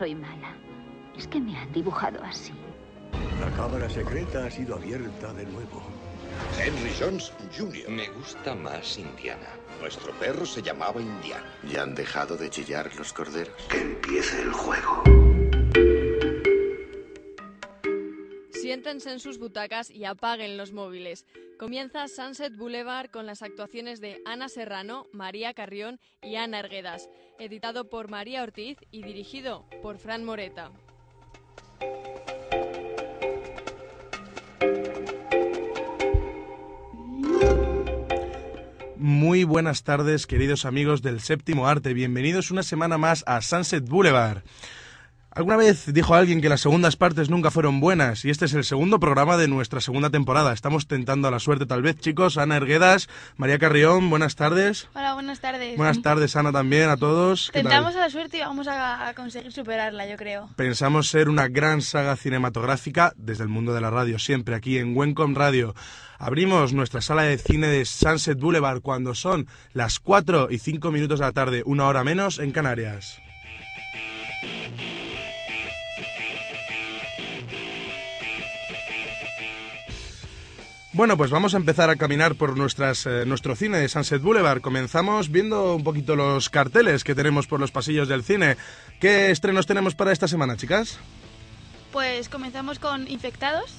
Soy mala. Es que me han dibujado así. La cámara secreta ha sido abierta de nuevo. Henry Jones Jr. Me gusta más Indiana. Nuestro perro se llamaba Indiana. ¿Ya han dejado de chillar los corderos? Que empiece el juego. Siéntense en sus butacas y apaguen los móviles. Comienza Sunset Boulevard con las actuaciones de Ana Serrano, María Carrión y Ana Erguedas, editado por María Ortiz y dirigido por Fran Moreta. Muy buenas tardes, queridos amigos del séptimo arte. Bienvenidos una semana más a Sunset Boulevard. Alguna vez dijo alguien que las segundas partes nunca fueron buenas y este es el segundo programa de nuestra segunda temporada. Estamos tentando a la suerte tal vez, chicos. Ana Erguedas, María Carrión, buenas tardes. Hola, buenas tardes. Buenas tardes, Ana, también, a todos. Tentamos a la suerte y vamos a, a conseguir superarla, yo creo. Pensamos ser una gran saga cinematográfica desde el mundo de la radio, siempre aquí en Wencom Radio. Abrimos nuestra sala de cine de Sunset Boulevard cuando son las 4 y 5 minutos de la tarde, una hora menos en Canarias. Bueno, pues vamos a empezar a caminar por nuestras, eh, nuestro cine de Sunset Boulevard. Comenzamos viendo un poquito los carteles que tenemos por los pasillos del cine. ¿Qué estrenos tenemos para esta semana, chicas? Pues comenzamos con Infectados.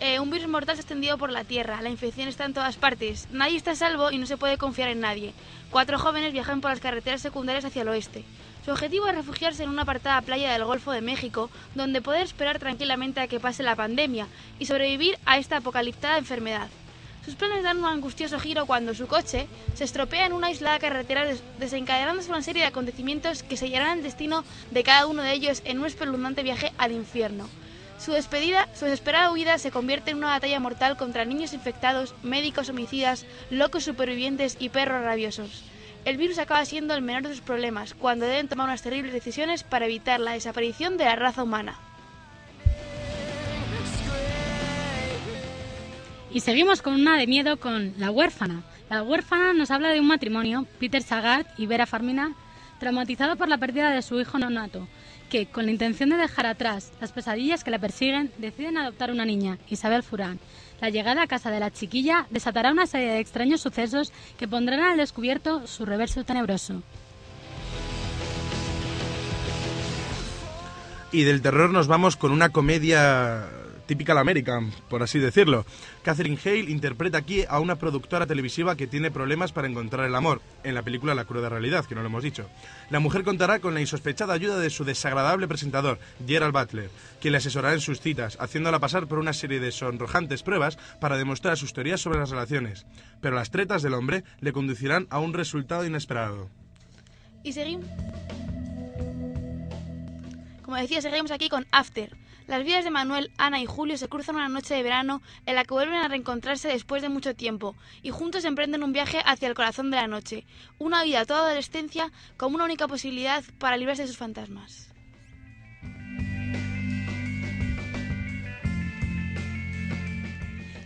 Eh, un virus mortal se ha extendido por la Tierra. La infección está en todas partes. Nadie está salvo y no se puede confiar en nadie. Cuatro jóvenes viajan por las carreteras secundarias hacia el oeste. Su objetivo es refugiarse en una apartada playa del Golfo de México, donde poder esperar tranquilamente a que pase la pandemia y sobrevivir a esta apocaliptada enfermedad. Sus planes dan un angustioso giro cuando su coche se estropea en una aislada carretera, des- desencadenándose una serie de acontecimientos que sellarán el destino de cada uno de ellos en un espeluznante viaje al infierno. Su despedida, su desesperada huida se convierte en una batalla mortal contra niños infectados, médicos homicidas, locos supervivientes y perros rabiosos. El virus acaba siendo el menor de sus problemas cuando deben tomar unas terribles decisiones para evitar la desaparición de la raza humana. Y seguimos con una de miedo con La huérfana. La huérfana nos habla de un matrimonio, Peter Sagat y Vera Farmina, traumatizado por la pérdida de su hijo nonato, que, con la intención de dejar atrás las pesadillas que le persiguen, deciden adoptar una niña, Isabel Furán. La llegada a casa de la chiquilla desatará una serie de extraños sucesos que pondrán al descubierto su reverso tenebroso. Y del terror nos vamos con una comedia typical American, por así decirlo. Catherine Hale interpreta aquí a una productora televisiva que tiene problemas para encontrar el amor, en la película La cruda realidad, que no lo hemos dicho. La mujer contará con la insospechada ayuda de su desagradable presentador, Gerald Butler, quien le asesorará en sus citas, haciéndola pasar por una serie de sonrojantes pruebas para demostrar sus teorías sobre las relaciones. Pero las tretas del hombre le conducirán a un resultado inesperado. Y seguimos. Como decía, seguimos aquí con After. Las vidas de Manuel, Ana y Julio se cruzan una noche de verano en la que vuelven a reencontrarse después de mucho tiempo y juntos emprenden un viaje hacia el corazón de la noche. Una vida toda adolescencia como una única posibilidad para librarse de sus fantasmas.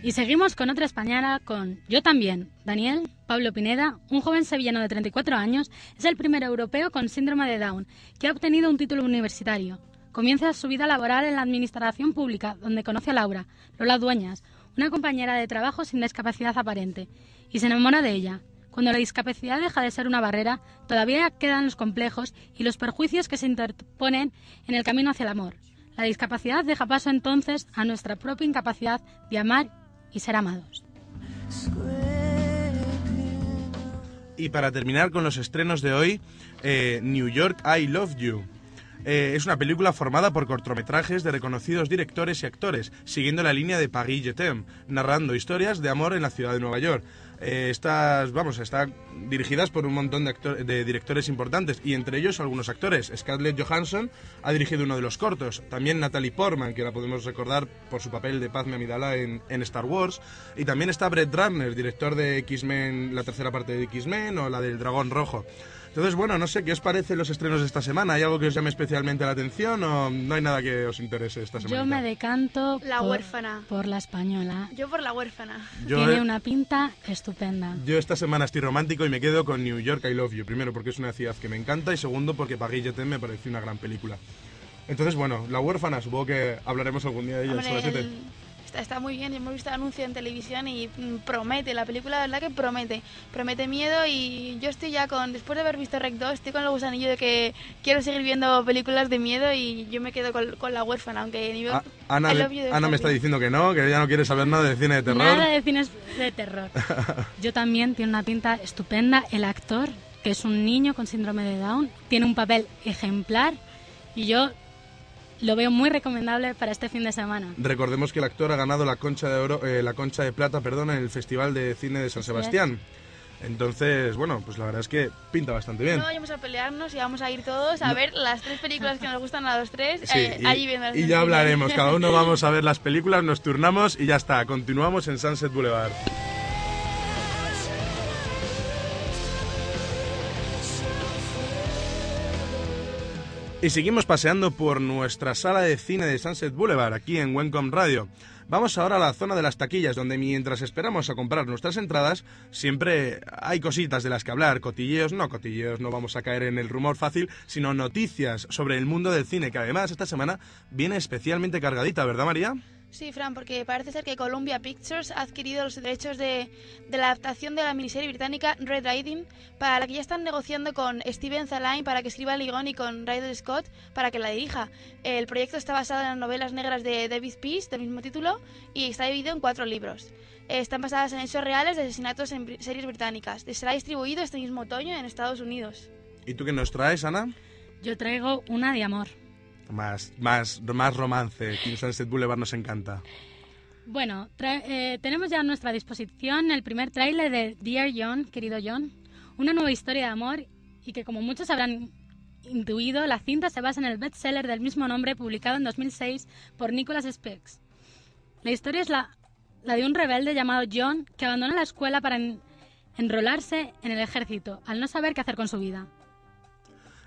Y seguimos con otra española, con Yo también. Daniel Pablo Pineda, un joven sevillano de 34 años, es el primer europeo con síndrome de Down que ha obtenido un título universitario. Comienza su vida laboral en la administración pública, donde conoce a Laura, Lola Dueñas, una compañera de trabajo sin discapacidad aparente, y se enamora de ella. Cuando la discapacidad deja de ser una barrera, todavía quedan los complejos y los perjuicios que se interponen en el camino hacia el amor. La discapacidad deja paso entonces a nuestra propia incapacidad de amar y ser amados. Y para terminar con los estrenos de hoy, eh, New York I Love You. Eh, es una película formada por cortometrajes de reconocidos directores y actores, siguiendo la línea de Paris Je t'aime, narrando historias de amor en la ciudad de Nueva York. Eh, estas, vamos, están dirigidas por un montón de, directores importantes y entre ellos algunos actores. Scarlett Johansson ha dirigido uno de los cortos. También Natalie Portman, que la podemos recordar por su papel de Padme Amidala en, en Star Wars. Y también está Brett Ratner, director de X-Men, la tercera parte de X-Men o la del Dragón Rojo. Entonces, bueno, no sé qué os parecen los estrenos de esta semana. ¿Hay algo que os llame especialmente la atención o no hay nada que os interese esta semana? Yo me decanto La por, huérfana. por la española. Yo por la huérfana. Yo, Tiene eh, una pinta estupenda. Yo esta semana estoy romántico y me quedo con New York I Love You. Primero porque es una ciudad que me encanta y segundo porque Paris Jetem me pareció una gran película. Entonces, bueno, La huérfana, supongo que hablaremos algún día de ella. Hombre, está, está muy bien, hemos visto el anuncio en televisión y mm, promete, la película la verdad que promete, promete miedo y yo estoy ya con, después de haber visto Rec 2, estoy con el gusanillo de que quiero seguir viendo películas de miedo y yo me quedo con, con la huérfana, aunque ni Ana, Ana me está diciendo que no, que ella no quiere saber nada de cine de terror. Nada de cines de terror. Yo también tiene una pinta estupenda. El actor, que es un niño con síndrome de Down, tiene un papel ejemplar y yo lo veo muy recomendable para este fin de semana. Recordemos que el actor ha ganado la concha de oro, eh, la concha de plata, perdón, en el Festival de Cine de San. Sebastián. Entonces, bueno, pues la verdad es que pinta bastante bien. No vayamos a pelearnos y vamos a ir todos a ver las tres películas que nos gustan a los tres Sí, eh, y, allí viendo y ya hablaremos, cada uno vamos a ver las películas, nos turnamos y ya está, continuamos en Sunset Boulevard. Y seguimos paseando por nuestra sala de cine de Sunset Boulevard, aquí en Wencom Radio. Vamos ahora a la zona de las taquillas, donde mientras esperamos a comprar nuestras entradas, siempre hay cositas de las que hablar, cotilleos, no cotilleos, no vamos a caer en el rumor fácil, sino noticias sobre el mundo del cine, que además esta semana viene especialmente cargadita, ¿verdad María? Sí, Fran, porque parece ser que Columbia Pictures ha adquirido los derechos de, de la adaptación de la miniserie británica Red Riding, para la que ya están negociando con Steven Zalain para que escriba el guion y con Ridley Scott para que la dirija. El proyecto está basado en las novelas negras de David Peace, del mismo título, y está dividido en cuatro libros. Están basadas en hechos reales de asesinatos en series británicas. Será distribuido este mismo otoño en Estados Unidos. ¿Y tú qué nos traes, Ana? Yo traigo una de amor. Más, más, más romance, en Sunset Boulevard nos encanta. Bueno, eh, tenemos ya a nuestra disposición el primer tráiler de Dear John, querido John, una nueva historia de amor y que como muchos habrán intuido, la cinta se basa en el bestseller del mismo nombre publicado en 2006 por Nicholas Spex. La historia es la, la de un rebelde llamado John que abandona la escuela para en- enrolarse en el ejército al no saber qué hacer con su vida.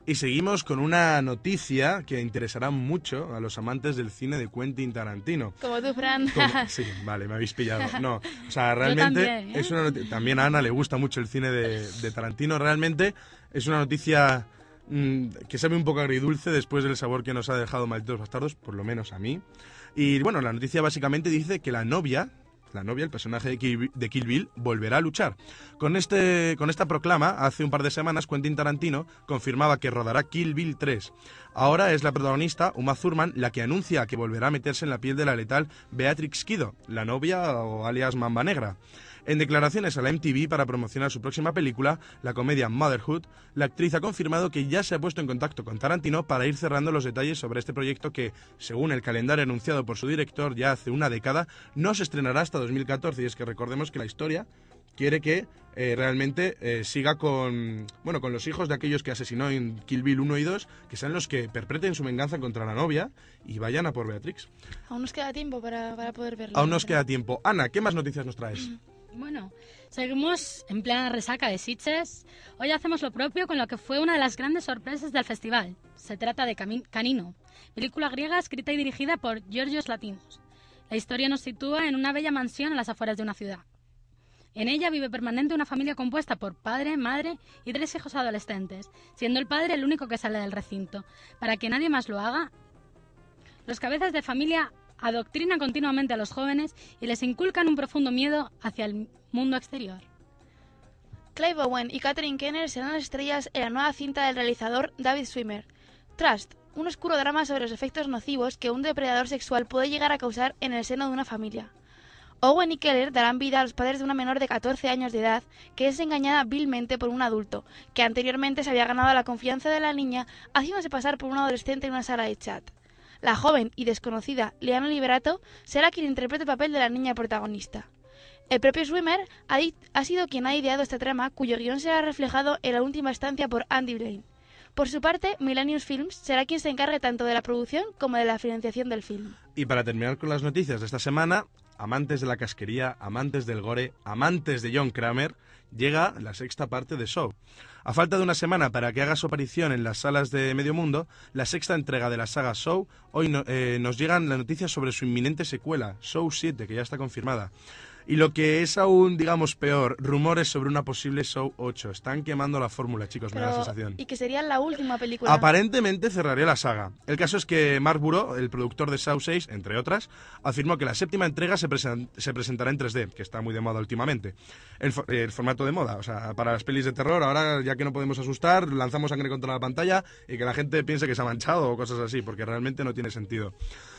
Y seguimos con una noticia que interesará mucho a los amantes del cine de Quentin Tarantino. Como tú, Fran. Como- Sí, vale, me habéis pillado. No, o sea, realmente también, ¿eh? es una también a Ana le gusta mucho el cine de, de Tarantino. Realmente es una noticia mm, que sabe un poco agridulce después del sabor que nos ha dejado Malditos Bastardos, por lo menos a mí. Y bueno, la noticia básicamente dice que la novia, la novia, el personaje de Kill, Bill, volverá a luchar. Con, este, con esta proclama, hace un par de semanas, Quentin Tarantino confirmaba que rodará Kill Bill 3. Ahora es la protagonista, Uma Thurman, la que anuncia que volverá a meterse en la piel de la letal Beatrix Kido, la novia o alias Mamba Negra. En declaraciones a la MTV para promocionar su próxima película, la comedia Motherhood, la actriz ha confirmado que ya se ha puesto en contacto con Tarantino para ir cerrando los detalles sobre este proyecto que, según el calendario anunciado por su director ya hace una década, no se estrenará hasta 2014. Y es que recordemos que la historia quiere que eh, realmente eh, siga con bueno con los hijos de aquellos que asesinó en Kill Bill 1 y 2, que sean los que perpetreten su venganza contra la novia y vayan a por Beatrix. Aún nos queda tiempo para, para poder verlo. Aún nos queda tiempo. Ana, ¿qué más noticias nos traes? Bueno, seguimos en plena resaca de Sitges. Hoy hacemos lo propio con lo que fue una de las grandes sorpresas del festival. Se trata de Canino, película griega escrita y dirigida por Georgios Latinos. La historia nos sitúa en una bella mansión a las afueras de una ciudad. En ella vive permanente una familia compuesta por padre, madre y tres hijos adolescentes, siendo el padre el único que sale del recinto. Para que nadie más lo haga, los cabezas de familia adoctrinan continuamente a los jóvenes y les inculcan un profundo miedo hacia el mundo exterior. Clive Owen y Catherine Kenner serán las estrellas en la nueva cinta del realizador David Swimmer. Trust, un oscuro drama sobre los efectos nocivos que un depredador sexual puede llegar a causar en el seno de una familia. Owen y Keller darán vida a los padres de una menor de 14 años de edad que es engañada vilmente por un adulto, que anteriormente se había ganado la confianza de la niña haciéndose pasar por un adolescente en una sala de chat. La joven y desconocida Liana Liberato será quien interprete el papel de la niña protagonista. El propio Swimmer ha, ha sido quien ha ideado esta trama, cuyo guion será reflejado en la última instancia por Andy Blaine. Por su parte, Millennium Films será quien se encargue tanto de la producción como de la financiación del film. Y para terminar con las noticias de esta semana, amantes de la casquería, amantes del gore, amantes de John Kramer, llega la sexta parte de Show. A falta de una semana para que haga su aparición en las salas de Medio Mundo, la sexta entrega de la saga Show, hoy eh, nos llegan las noticias sobre su inminente secuela, Show 7, que ya está confirmada. Y lo que es aún, digamos, peor, rumores sobre una posible Show 8. Están quemando la fórmula, chicos, me da la sensación. y que sería la última película. Aparentemente cerraría la saga. El caso es que Mark el productor de Saw 6, entre otras, afirmó que la séptima entrega se, presen- se presentará en 3D, que está muy de moda últimamente. El, el formato de moda, o sea, para las pelis de terror, ahora ya que no podemos asustar, lanzamos sangre contra la pantalla y que la gente piense que se ha manchado o cosas así, porque realmente no tiene sentido.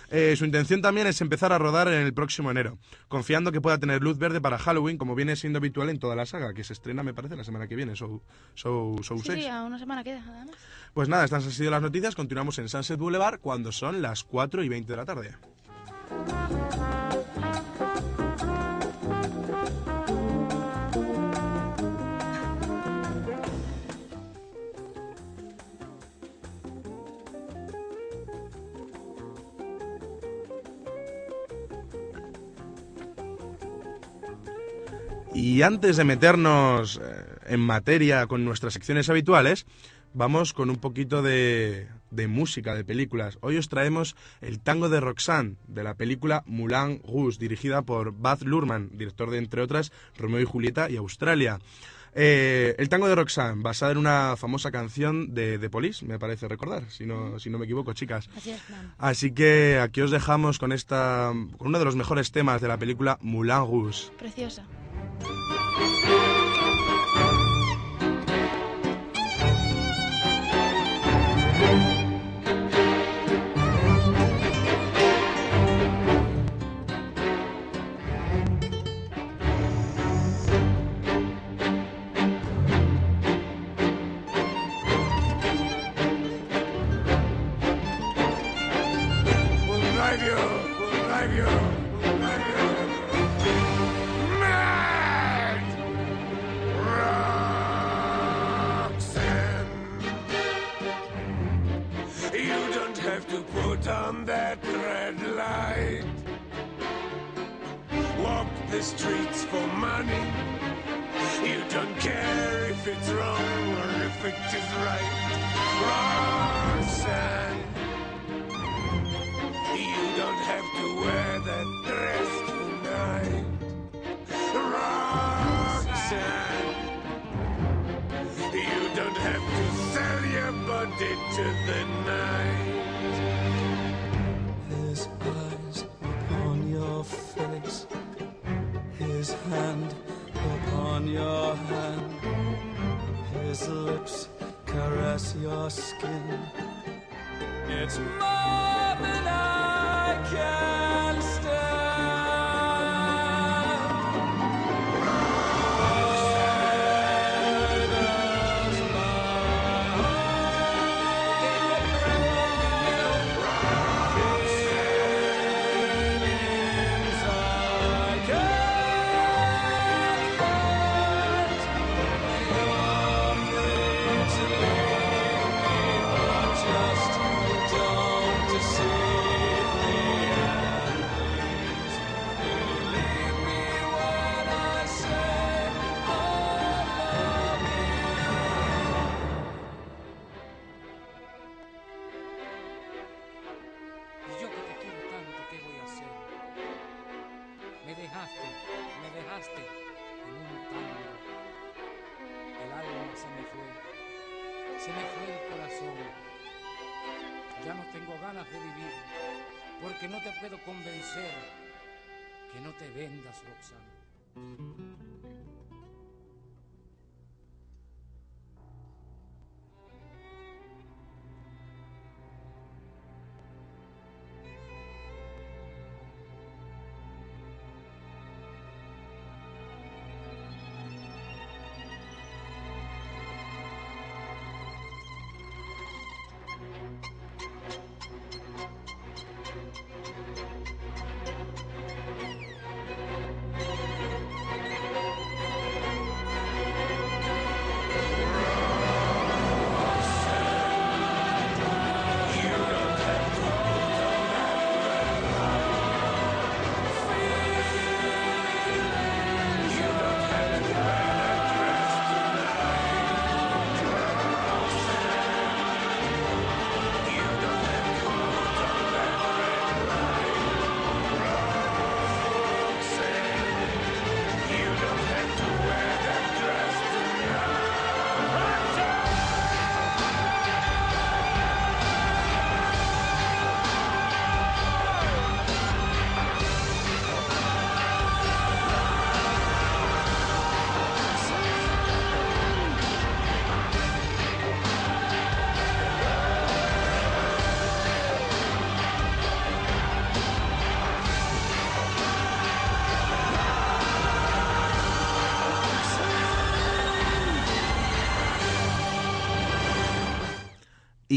Eh, su intención también es empezar a rodar en el próximo enero, confiando que pueda tener luz verde para Halloween, como viene siendo habitual en toda la saga, que se estrena, me parece, la semana que viene, Show, Show, Show Sí, 6. sí, a una semana queda, nada más. Pues nada, estas han sido las noticias. Continuamos en Sunset Boulevard cuando son las 4 y 20 de la tarde. Y antes de meternos eh, en materia con nuestras secciones habituales, vamos con un poquito de, de música, de películas. Hoy os traemos el tango de Roxanne, de la película Moulin Rouge, dirigida por Baz Luhrmann, director de, entre otras, Romeo y Julieta y Australia. Eh, el tango de Roxanne, basada en una famosa canción de The Police, me parece recordar, si no, si no me equivoco, chicas. Así es, Fran. Así que aquí os dejamos con esta, con uno de los mejores temas de la película Moulin Rouge. Preciosa. Música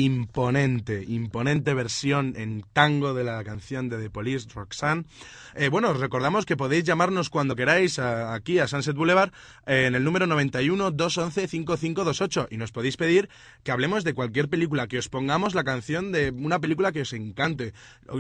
imponente, imponente versión en tango de la canción de The Police, Roxanne. Eh, bueno, os recordamos que podéis llamarnos cuando queráis aquí a Sunset Boulevard eh, en el número 91 211 5528 y nos podéis pedir que hablemos de cualquier película, que os pongamos la canción de una película que os encante.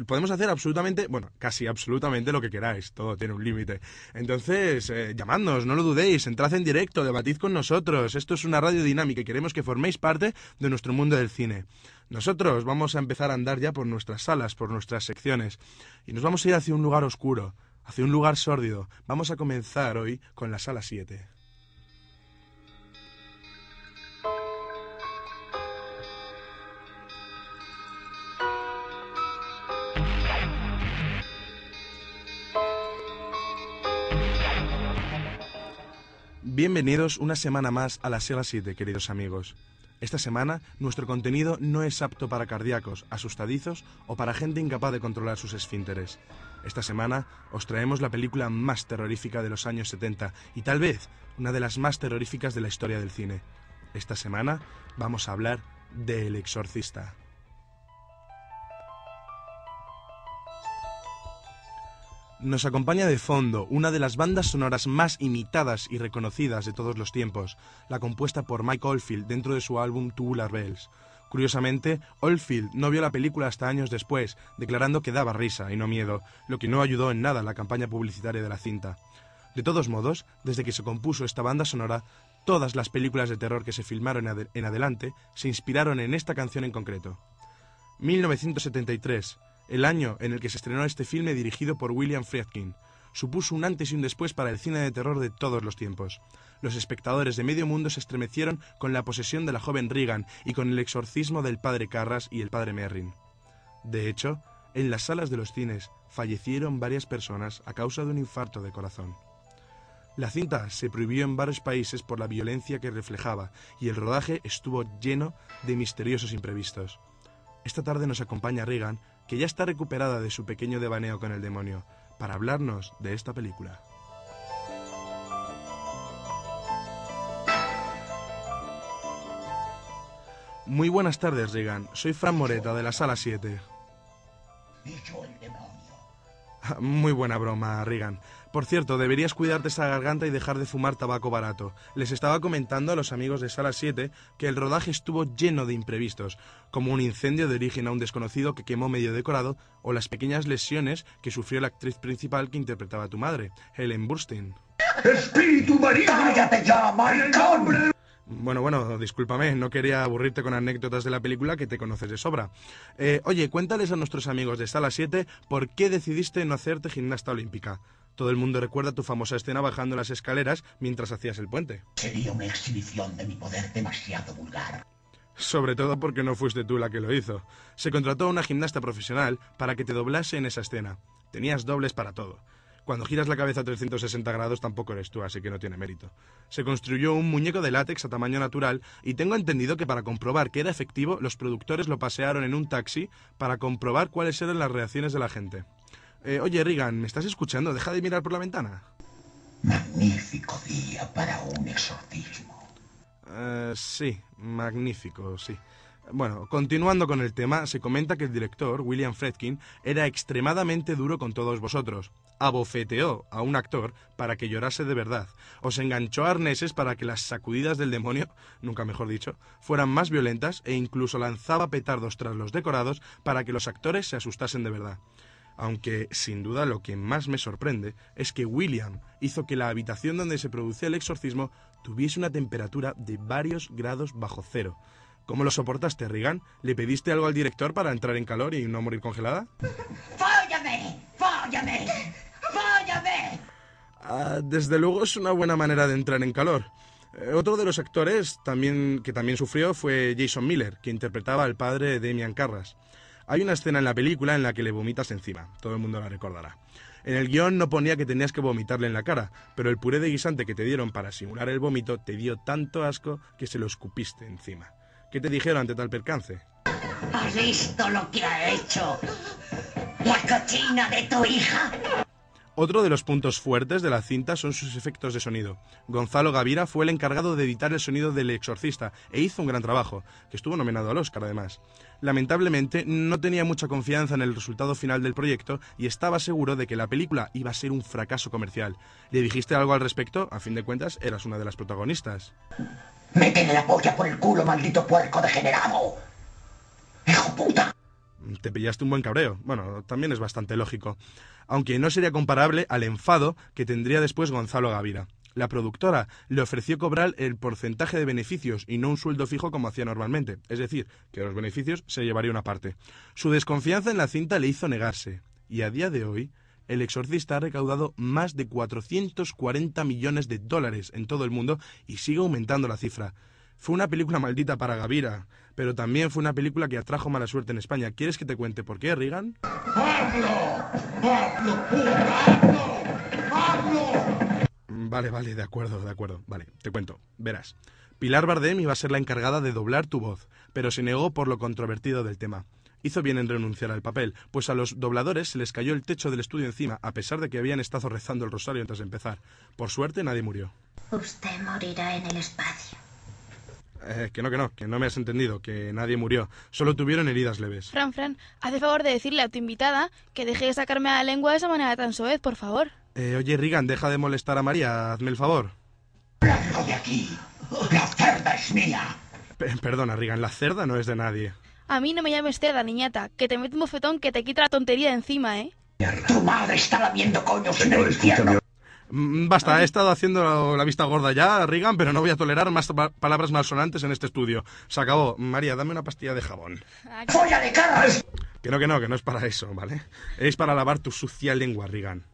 Podemos hacer absolutamente, bueno, casi absolutamente lo que queráis, todo tiene un límite. Entonces, eh, llamadnos, no lo dudéis, entrad en directo, debatid con nosotros. Esto es una radio dinámica y queremos que forméis parte de nuestro mundo del cine. Nosotros vamos a empezar a andar ya por nuestras salas, por nuestras secciones, y nos vamos a ir hacia un lugar oscuro, hacia un lugar sórdido. Vamos a comenzar hoy con la sala 7. Bienvenidos una semana más a la Sala 7, queridos amigos. Esta semana nuestro contenido no es apto para cardíacos, asustadizos o para gente incapaz de controlar sus esfínteres. Esta semana os traemos la película más terrorífica de los años 70 y tal vez una de las más terroríficas de la historia del cine. Esta semana vamos a hablar de El Exorcista. Nos acompaña de fondo una de las bandas sonoras más imitadas y reconocidas de todos los tiempos, la compuesta por Mike Oldfield dentro de su álbum Tubular Bells. Curiosamente, Oldfield no vio la película hasta años después, declarando que daba risa y no miedo, lo que no ayudó en nada a la campaña publicitaria de la cinta. De todos modos, desde que se compuso esta banda sonora, todas las películas de terror que se filmaron en ade- en adelante se inspiraron en esta canción en concreto. 1973, el año en el que se estrenó este filme dirigido por William Friedkin, supuso un antes y un después para el cine de terror de todos los tiempos. Los espectadores de medio mundo se estremecieron con la posesión de la joven Regan y con el exorcismo del padre Carras y el padre Merrin. De hecho, en las salas de los cines fallecieron varias personas a causa de un infarto de corazón. La cinta se prohibió en varios países por la violencia que reflejaba y el rodaje estuvo lleno de misteriosos imprevistos. Esta tarde nos acompaña Regan, que ya está recuperada de su pequeño devaneo con el demonio, para hablarnos de esta película. Muy buenas tardes, Regan. Soy Fran Moreta, de la Sala 7. Muy buena broma, Regan. Por cierto, deberías cuidarte esa garganta y dejar de fumar tabaco barato. Les estaba comentando a los amigos de Sala 7 que el rodaje estuvo lleno de imprevistos, como un incendio de origen a un desconocido que quemó medio decorado o las pequeñas lesiones que sufrió la actriz principal que interpretaba a tu madre, Helen Burstyn. ¡Espíritu maligno! ¡Cállate ya, maricón! Bueno, bueno, discúlpame, no quería aburrirte con anécdotas de la película que te conoces de sobra. Eh, oye, cuéntales a nuestros amigos de Sala 7 por qué decidiste no hacerte gimnasta olímpica. Todo el mundo recuerda tu famosa escena bajando las escaleras mientras hacías el puente. Sería una exhibición de mi poder demasiado vulgar. Sobre todo porque no fuiste tú la que lo hizo. Se contrató a una gimnasta profesional para que te doblase en esa escena. Tenías dobles para todo. Cuando giras la cabeza a 360 grados tampoco eres tú, así que no tiene mérito. Se construyó un muñeco de látex a tamaño natural y tengo entendido que para comprobar que era efectivo, los productores lo pasearon en un taxi para comprobar cuáles eran las reacciones de la gente. Eh, oye, Regan, ¿me estás escuchando? Deja de mirar por la ventana. Magnífico día para un exorcismo. Eh, sí, magnífico, sí. Bueno, continuando con el tema, se comenta que el director, William Fredkin, era extremadamente duro con todos vosotros. Abofeteó a un actor para que llorase de verdad. Os enganchó a arneses para que las sacudidas del demonio, nunca mejor dicho, fueran más violentas e incluso lanzaba petardos tras los decorados para que los actores se asustasen de verdad. Aunque, sin duda, lo que más me sorprende es que William hizo que la habitación donde se producía el exorcismo tuviese una temperatura de varios grados bajo cero. ¿Cómo lo soportaste, Regan? ¿Le pediste algo al director para entrar en calor y no morir congelada? ¡Fóllame! ¡Fóllame! ¡Fóllame! Ah, desde luego es una buena manera de entrar en calor. Eh, otro de los actores también, que también sufrió fue Jason Miller, que interpretaba al padre de Damian Carras. Hay una escena en la película en la que le vomitas encima, todo el mundo la recordará. En el guion no ponía que tenías que vomitarle en la cara, pero el puré de guisante que te dieron para simular el vómito te dio tanto asco que se lo escupiste encima. ¿Qué te dijeron ante tal percance? ¿Has visto lo que ha hecho? ¿La cochina de tu hija? Otro de los puntos fuertes de la cinta son sus efectos de sonido. Gonzalo Gavira fue el encargado de editar el sonido del exorcista e hizo un gran trabajo, que estuvo nominado al Oscar además. Lamentablemente no tenía mucha confianza en el resultado final del proyecto y estaba seguro de que la película iba a ser un fracaso comercial. ¿Le dijiste algo al respecto? A fin de cuentas, eras una de las protagonistas. Métele la polla por el culo, maldito puerco degenerado. ¡Hijo puta! Te pillaste un buen cabreo. Bueno, también es bastante lógico. Aunque no sería comparable al enfado que tendría después Gonzalo Gavira. La productora le ofreció cobrar el porcentaje de beneficios y no un sueldo fijo como hacía normalmente, es decir, que los beneficios se llevaría una parte. Su desconfianza en la cinta le hizo negarse, y a día de hoy, El Exorcista ha recaudado más de 440 millones de dólares en todo el mundo y sigue aumentando la cifra. Fue una película maldita para Gavira, pero también fue una película que atrajo mala suerte en España. ¿Quieres que te cuente por qué, Reagan? Vale, vale, de acuerdo, de acuerdo. Vale, te cuento. Verás. Pilar Bardem iba a ser la encargada de doblar tu voz, pero se negó por lo controvertido del tema. Hizo bien en renunciar al papel, pues a los dobladores se les cayó el techo del estudio encima, a pesar de que habían estado rezando el rosario antes de empezar. Por suerte nadie murió. Usted morirá en el espacio. Eh, que no, que no, que no me has entendido, que nadie murió. Solo tuvieron heridas leves. Fran, Fran, haz el favor de decirle a tu invitada que deje de sacarme a la lengua de esa manera tan soez, por favor. Eh, oye, Regan, deja de molestar a María, hazme el favor. ¡Largo de aquí! ¡La cerda es mía! Pe- perdona, Regan, la cerda no es de nadie. A mí no me llames cerda, niñata, que te mete un bofetón que te quita la tontería de encima, ¿eh? Tu madre está lamiendo coños en el infierno. Basta, he estado haciendo la vista gorda ya, Regan, pero no voy a tolerar más pa- palabras malsonantes en este estudio. Se acabó. María, dame una pastilla de jabón. ¡Folla de carras! Que no, que no, que no es para eso, ¿vale? Es para lavar tu sucia lengua, Regan.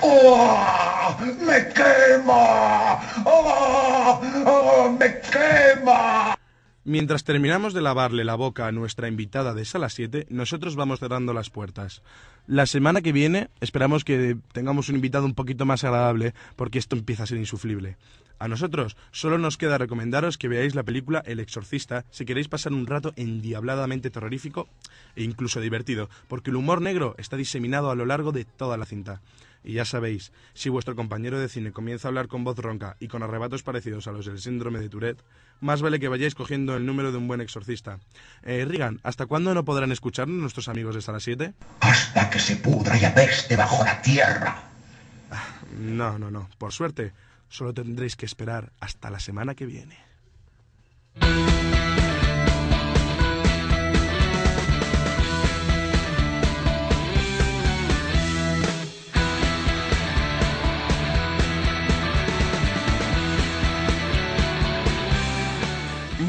¡Oh! ¡Me quema! ¡Oh! ¡Oh! ¡Me quema! Mientras terminamos de lavarle la boca a nuestra invitada de sala 7, nosotros vamos cerrando las puertas. La semana que viene esperamos que tengamos un invitado un poquito más agradable porque esto empieza a ser insufrible. A nosotros solo nos queda recomendaros que veáis la película El Exorcista si queréis pasar un rato endiabladamente terrorífico e incluso divertido, porque el humor negro está diseminado a lo largo de toda la cinta. Y ya sabéis, si vuestro compañero de cine comienza a hablar con voz ronca y con arrebatos parecidos a los del síndrome de Tourette, más vale que vayáis cogiendo el número de un buen exorcista. Eh, Regan, ¿hasta cuándo no podrán escucharnos nuestros amigos de Sala 7? Hasta que se pudra y apeste bajo la tierra. No, no, no. Por suerte, solo tendréis que esperar hasta la semana que viene.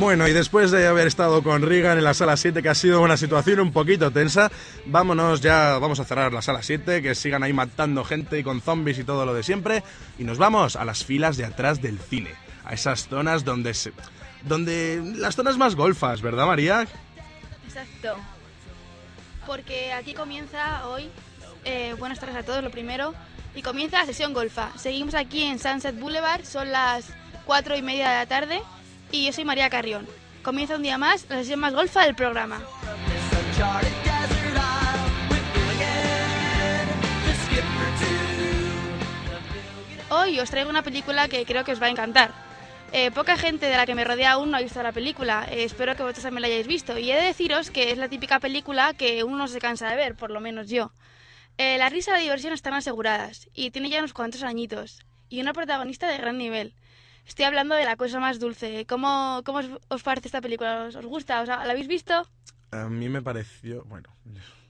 Bueno, y después de haber estado con Regan en la sala 7, que ha sido una situación un poquito tensa, vámonos ya, vamos a cerrar la sala 7, que sigan ahí matando gente y con zombies y todo lo de siempre, y nos vamos a las filas de atrás del cine, a esas zonas donde se... donde... las zonas más golfas, ¿verdad María? Exacto. Porque aquí comienza hoy, eh, buenas tardes a todos, lo primero, y comienza la sesión golfa. Seguimos aquí en Sunset Boulevard, son las cuatro y media de la tarde, y yo soy María Carrión. Comienza un día más la sesión más golfa del programa. Hoy os traigo una película que creo que os va a encantar. Eh, poca gente de la que me rodea aún no ha visto la película. Eh, espero que vosotros también la hayáis visto. Y he de deciros que es la típica película que uno no se cansa de ver, por lo menos yo. Eh, la risa y la diversión están aseguradas. Y tiene ya unos cuantos añitos. Y una protagonista de gran nivel. Estoy hablando de la cosa más dulce. ¿Cómo, cómo os, os parece esta película? ¿Os, os gusta? ¿Os ha- ¿La habéis visto? A mí me pareció, bueno,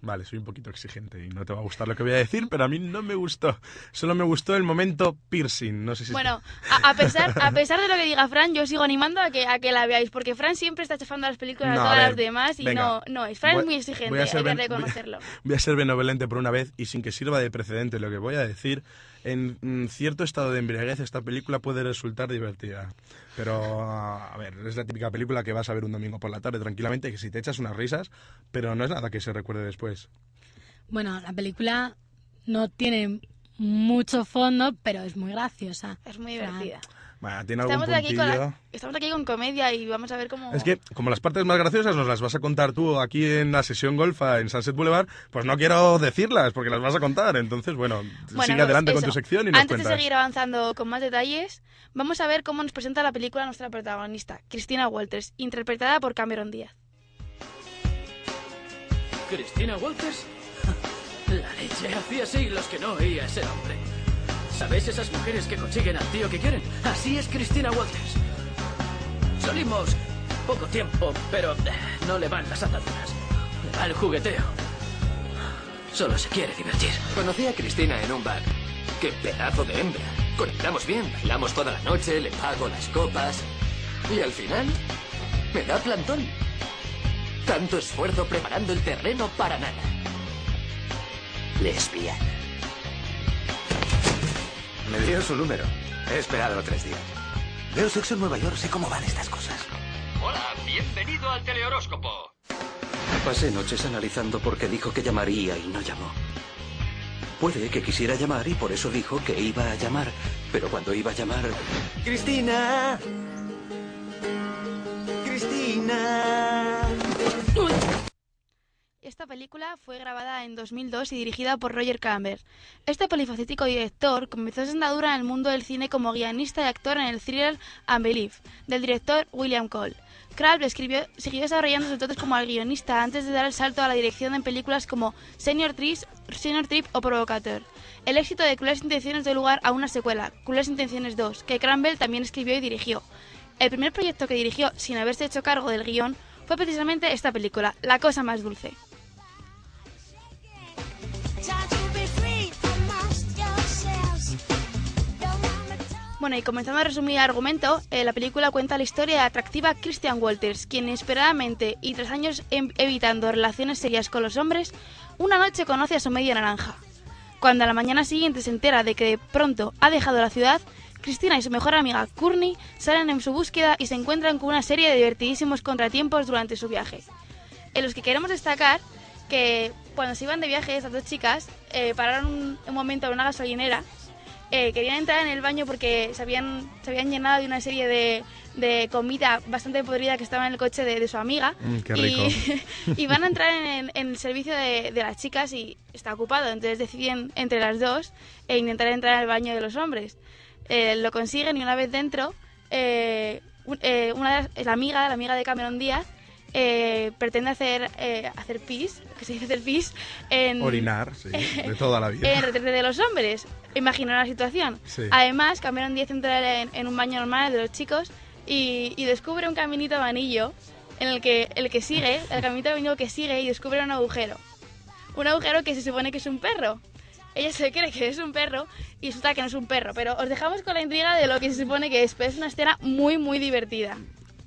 vale, soy un poquito exigente y no te va a gustar lo que voy a decir, pero a mí no me gustó. Solo me gustó el momento piercing, no sé si... Bueno, a, a pesar, a pesar de lo que diga Fran, yo sigo animando a que, a que la veáis, porque Fran siempre está chafando las películas No, a a todas ver, las demás y venga. no, no es. Fran Voy- es muy exigente, a hay que ben- voy- reconocerlo. Voy a ser benevolente por una vez y sin que sirva de precedente lo que voy a decir, en cierto estado de embriaguez esta película puede resultar divertida. Pero, a ver, es la típica película que vas a ver un domingo por la tarde tranquilamente, que si te echas unas risas, pero no es nada que se recuerde después. Bueno, la película no tiene mucho fondo, pero es muy graciosa. Es muy O sea, divertida. Bueno, tiene algún Estamos aquí, con puntillo. la- estamos aquí con comedia y vamos a ver cómo... Es que, como las partes más graciosas nos las vas a contar tú aquí en la sesión golfa en Sunset Boulevard, pues no quiero decirlas porque las vas a contar. Entonces, bueno, Bueno, sigue pues adelante con tu sección y nos Antes cuentas. de seguir avanzando con más detalles, vamos a ver cómo nos presenta la película nuestra protagonista, Cristina Walters, interpretada por Cameron Díaz. ¿Cristina Walters? La leche, hacía siglos que no oía ese nombre. ¿Sabéis esas mujeres que consiguen al tío que quieren? Así es Cristina Walters. Salimos poco tiempo, pero eh, no le van las ataduras. Le va el jugueteo. Solo se quiere divertir. Conocí a Cristina en un bar. ¡Qué pedazo de hembra! Conectamos bien, bailamos toda la noche, le pago las copas. Y al final, me da plantón. Tanto esfuerzo preparando el terreno para nada. Lesbiana. Me dio su número. He esperado tres días. Veo sexo en Nueva York, sé cómo van estas cosas. Hola, bienvenido al telehoróscopo. Pasé noches analizando por qué dijo que llamaría y no llamó. Puede que quisiera llamar y por eso dijo que iba a llamar, pero cuando iba a llamar... Cristina. Cristina. Esta película fue grabada en 2002 y dirigida por Roger Camber. Este polifacético director comenzó su andadura en el mundo del cine como guionista y actor en el thriller Unbelief, del director William Cole. Crabbe escribió, siguió desarrollando sus dotes como guionista antes de dar el salto a la dirección en películas como Senior, Tris, Senior Trip o Provocateur. El éxito de Crueles Intenciones dio lugar a una secuela, Crueles Intenciones 2, que Crumble también escribió y dirigió. El primer proyecto que dirigió sin haberse hecho cargo del guion fue precisamente esta película, La cosa más dulce. Bueno, y comenzando a resumir el argumento, eh, la película cuenta la historia de la atractiva Christian Walters, quien inesperadamente y tras años em- evitando relaciones serias con los hombres, una noche conoce a su media naranja. Cuando a la mañana siguiente se entera de que de pronto ha dejado la ciudad, Cristina y su mejor amiga Courtney salen en su búsqueda y se encuentran con una serie de divertidísimos contratiempos durante su viaje. En los que queremos destacar que cuando se iban de viaje estas dos chicas eh, pararon un, un momento en una gasolinera eh, querían entrar en el baño porque se habían, se habían llenado de una serie de, de comida bastante podrida que estaba en el coche de, de su amiga. Mm, qué y, rico. y van a entrar en, en el servicio de, de las chicas y está ocupado. Entonces deciden entre las dos e intentar entrar al baño de los hombres. Eh, lo consiguen y una vez dentro, eh, eh, una de las- la amiga, la amiga de Cameron Díaz, eh, pretende hacer, eh, hacer pis, que se dice hacer pis, en, Orinar, sí, de toda la vida. en retrete de los hombres. Imagina la situación. Sí. Además, Cameron Díaz entra en, en un baño normal de los chicos y, y descubre un caminito de anillo en el que el que sigue, el caminito de anillo que sigue y descubre un agujero. Un agujero que se supone que es un perro. Ella se cree que es un perro y resulta que no es un perro. Pero os dejamos con la intriga de lo que se supone que es. Pero es una escena muy, muy divertida.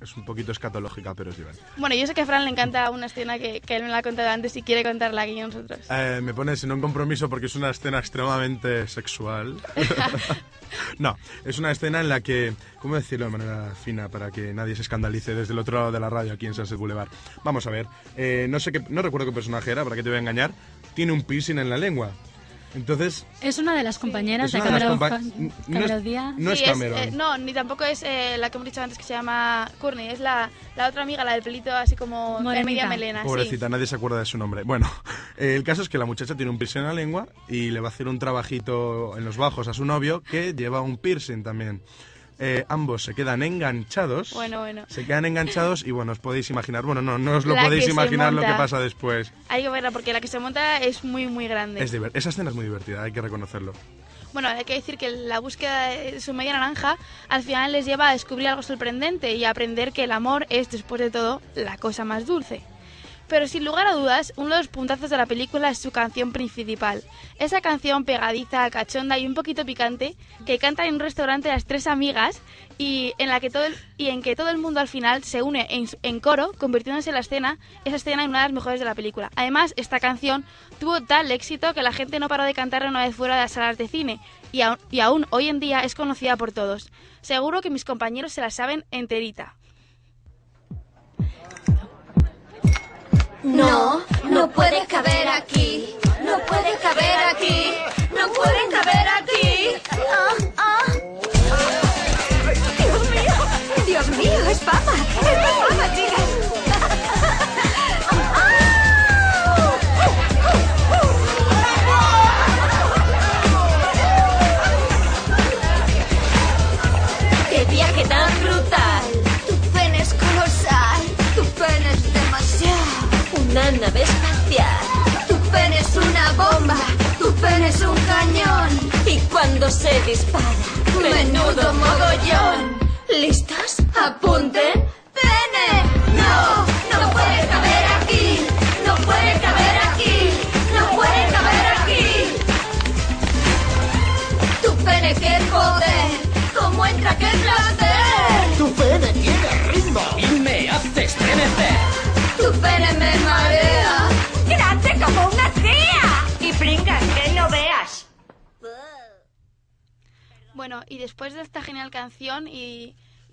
Es un poquito escatológica, pero es divertido. Bueno, yo sé que a Fran le encanta una escena que, que él me la ha contado antes y quiere contarla aquí a nosotros. Eh, me pones en un compromiso porque es una escena extremadamente sexual. no, es una escena en la que, ¿cómo decirlo de manera fina para que nadie se escandalice desde el otro lado de la radio aquí en Sunset Boulevard? Vamos a ver, eh, no sé qué, no recuerdo qué personaje era, para que te voy a engañar. Tiene un piercing en la lengua. Entonces, Es una de las compañeras Es de Cameron, compa- no es- Díaz. no es Sí, Cameron. eh, no, ni tampoco es eh, la que hemos dicho antes que se llama Courtney, es la, la otra amiga, la del pelito así como de media melena. sí. Pobrecita, nadie se acuerda de su nombre. Bueno, eh, el caso es que la muchacha tiene un piercing en la lengua y le va a hacer un trabajito en los bajos a su novio que lleva un piercing también. Eh, ambos se quedan enganchados. Bueno, bueno. Se quedan enganchados y bueno, os podéis imaginar, bueno, no, no os lo La podéis imaginar lo que pasa después. Hay que verla porque la que se monta es muy, muy grande. Es Esa escena es muy divertida, hay que reconocerlo. Bueno, hay que decir que la búsqueda de su media naranja al final les lleva a descubrir algo sorprendente y a aprender que el amor es, después de todo, la cosa más dulce. Pero sin lugar a dudas, uno de los puntazos de la película es su canción principal. Esa canción pegadiza, cachonda y un poquito picante que canta en un restaurante las tres amigas y en la que todo el, y en que todo el mundo al final se une en, en coro, convirtiéndose la escena, esa escena en una de las mejores de la película. Además, esta canción tuvo tal éxito que la gente no paró de cantarla una vez fuera de las salas de cine y, y aún hoy en día es conocida por todos. Seguro que mis compañeros se la saben enterita. No, no puedes caber aquí. No puedes caber aquí. No pueden caber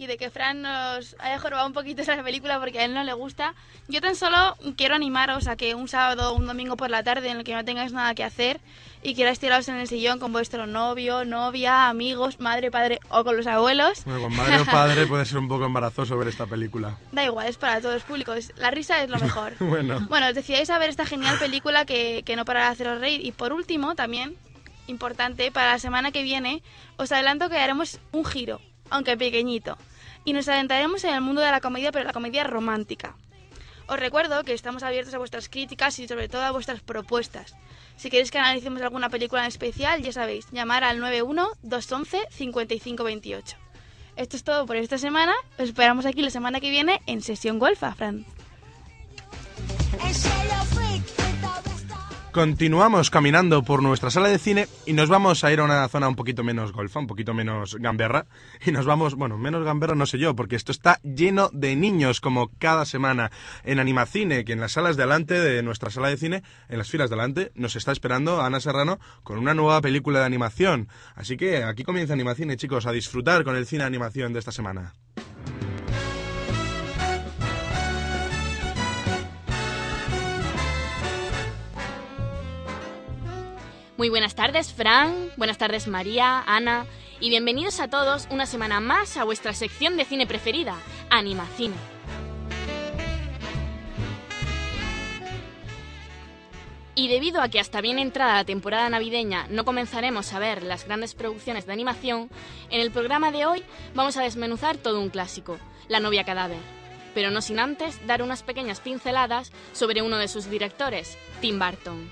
y, de que Fran nos haya jorobado un poquito esa película porque a él no le gusta, yo tan solo quiero animaros a que un sábado o un domingo por la tarde en el que no tengáis nada que hacer y queráis tiraros en el sillón con vuestro novio, novia, amigos, madre, padre o con los abuelos. Bueno, con madre o padre puede ser un poco embarazoso ver esta película. Da igual, es para todos los públicos. La risa es lo mejor. Bueno. Bueno, os decidáis a ver esta genial película que, que no para de haceros reír. Y por último, también, importante, para la semana que viene, os adelanto que haremos un giro, aunque pequeñito. Y nos adentraremos en el mundo de la comedia, pero la comedia romántica. Os recuerdo que estamos abiertos a vuestras críticas y sobre todo a vuestras propuestas. Si queréis que analicemos alguna película en especial, ya sabéis, llamar al 91-211-5528. Esto es todo por esta semana. Os esperamos aquí la semana que viene en Sesión Golfa, Fran. Continuamos caminando por nuestra sala de cine y nos vamos a ir a una zona un poquito menos golfa, un poquito menos gamberra. Y nos vamos, bueno, menos gamberra no sé yo, porque esto está lleno de niños como cada semana en Animacine, que en las salas de delante de nuestra sala de cine, en las filas de delante, nos está esperando Ana Serrano con una nueva película de animación. Así que aquí comienza Animacine, chicos, a disfrutar con el cine de animación de esta semana. Muy buenas tardes, Fran. Buenas tardes, María, Ana. Y bienvenidos a todos una semana más a vuestra sección de cine preferida, Animacine. Y debido a que hasta bien entrada la temporada navideña no comenzaremos a ver las grandes producciones de animación, en el programa de hoy vamos a desmenuzar todo un clásico, La novia cadáver. Pero no sin antes dar unas pequeñas pinceladas sobre uno de sus directores, Tim Burton.